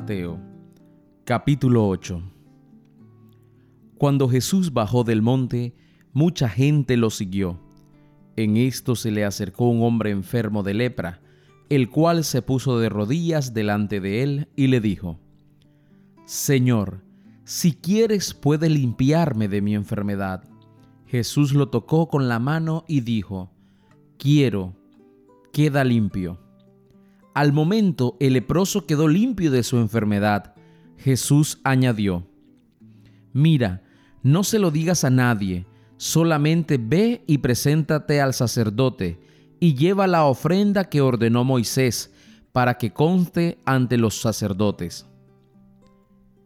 Mateo, capítulo 8 Cuando Jesús bajó del monte, mucha gente lo siguió. En esto se le acercó un hombre enfermo de lepra, el cual se puso de rodillas delante de él y le dijo, Señor, si quieres puede limpiarme de mi enfermedad. Jesús lo tocó con la mano y dijo, Quiero, queda limpio. Al momento el leproso quedó limpio de su enfermedad. Jesús añadió, Mira, no se lo digas a nadie, solamente ve y preséntate al sacerdote y lleva la ofrenda que ordenó Moisés para que conste ante los sacerdotes.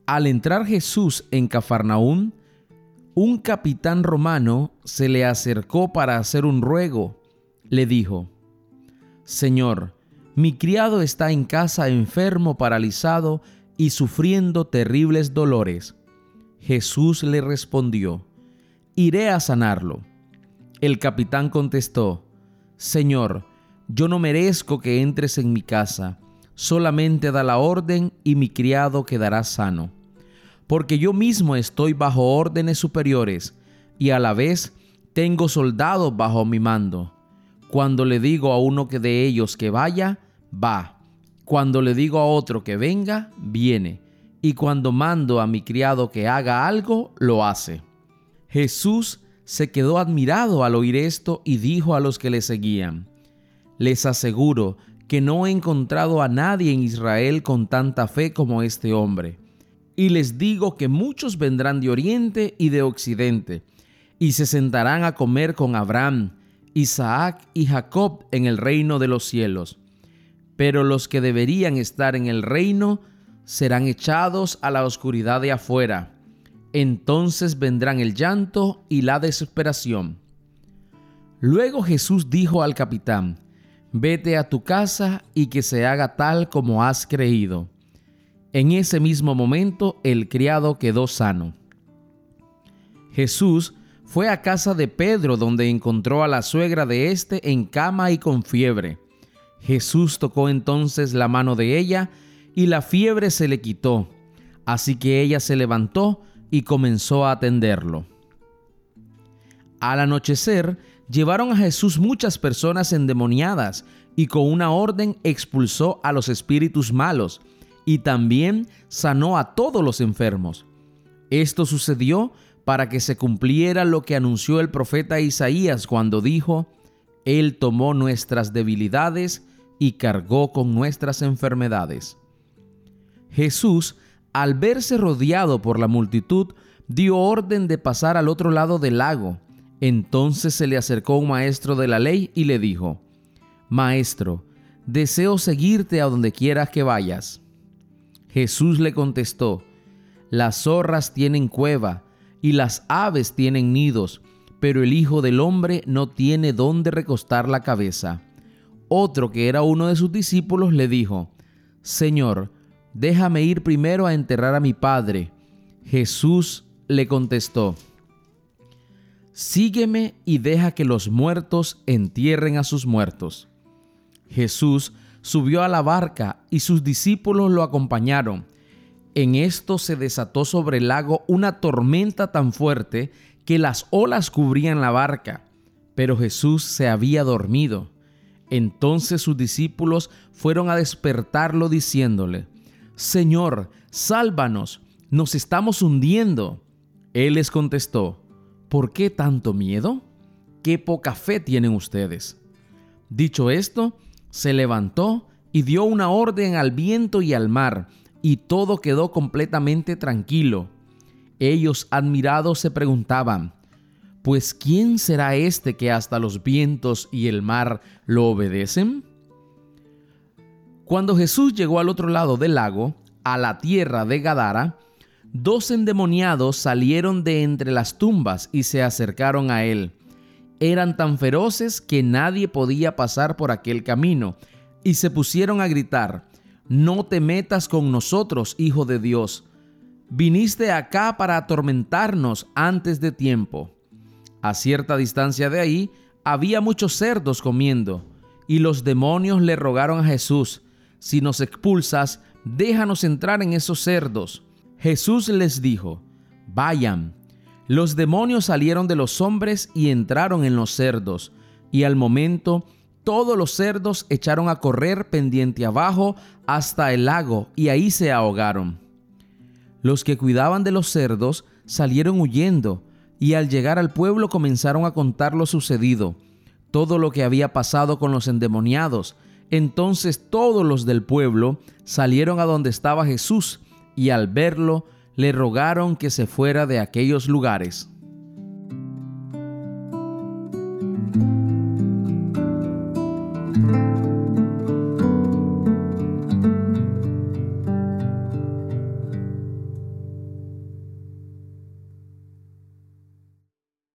Al entrar Jesús en Cafarnaún, un capitán romano se le acercó para hacer un ruego. Le dijo, Señor, mi criado está en casa enfermo, paralizado y sufriendo terribles dolores. Jesús le respondió, Iré a sanarlo. El capitán contestó, Señor, yo no merezco que entres en mi casa, solamente da la orden y mi criado quedará sano. Porque yo mismo estoy bajo órdenes superiores y a la vez tengo soldados bajo mi mando. Cuando le digo a uno de ellos que vaya, va. Cuando le digo a otro que venga, viene. Y cuando mando a mi criado que haga algo, lo hace. Jesús se quedó admirado al oír esto y dijo a los que le seguían, Les aseguro que no he encontrado a nadie en Israel con tanta fe como este hombre. Y les digo que muchos vendrán de oriente y de occidente, y se sentarán a comer con Abraham, Isaac y Jacob en el reino de los cielos pero los que deberían estar en el reino serán echados a la oscuridad de afuera. Entonces vendrán el llanto y la desesperación. Luego Jesús dijo al capitán, Vete a tu casa y que se haga tal como has creído. En ese mismo momento el criado quedó sano. Jesús fue a casa de Pedro donde encontró a la suegra de éste en cama y con fiebre. Jesús tocó entonces la mano de ella y la fiebre se le quitó. Así que ella se levantó y comenzó a atenderlo. Al anochecer, llevaron a Jesús muchas personas endemoniadas y con una orden expulsó a los espíritus malos y también sanó a todos los enfermos. Esto sucedió para que se cumpliera lo que anunció el profeta Isaías cuando dijo, Él tomó nuestras debilidades y cargó con nuestras enfermedades. Jesús, al verse rodeado por la multitud, dio orden de pasar al otro lado del lago. Entonces se le acercó un maestro de la ley y le dijo, Maestro, deseo seguirte a donde quieras que vayas. Jesús le contestó, Las zorras tienen cueva y las aves tienen nidos, pero el Hijo del Hombre no tiene dónde recostar la cabeza. Otro que era uno de sus discípulos le dijo, Señor, déjame ir primero a enterrar a mi padre. Jesús le contestó, Sígueme y deja que los muertos entierren a sus muertos. Jesús subió a la barca y sus discípulos lo acompañaron. En esto se desató sobre el lago una tormenta tan fuerte que las olas cubrían la barca, pero Jesús se había dormido. Entonces sus discípulos fueron a despertarlo diciéndole, Señor, sálvanos, nos estamos hundiendo. Él les contestó, ¿por qué tanto miedo? ¿Qué poca fe tienen ustedes? Dicho esto, se levantó y dio una orden al viento y al mar, y todo quedó completamente tranquilo. Ellos admirados se preguntaban, pues ¿quién será este que hasta los vientos y el mar lo obedecen? Cuando Jesús llegó al otro lado del lago, a la tierra de Gadara, dos endemoniados salieron de entre las tumbas y se acercaron a él. Eran tan feroces que nadie podía pasar por aquel camino, y se pusieron a gritar, No te metas con nosotros, Hijo de Dios. Viniste acá para atormentarnos antes de tiempo. A cierta distancia de ahí había muchos cerdos comiendo, y los demonios le rogaron a Jesús, si nos expulsas, déjanos entrar en esos cerdos. Jesús les dijo, vayan. Los demonios salieron de los hombres y entraron en los cerdos, y al momento todos los cerdos echaron a correr pendiente abajo hasta el lago, y ahí se ahogaron. Los que cuidaban de los cerdos salieron huyendo, y al llegar al pueblo comenzaron a contar lo sucedido, todo lo que había pasado con los endemoniados. Entonces todos los del pueblo salieron a donde estaba Jesús y al verlo le rogaron que se fuera de aquellos lugares.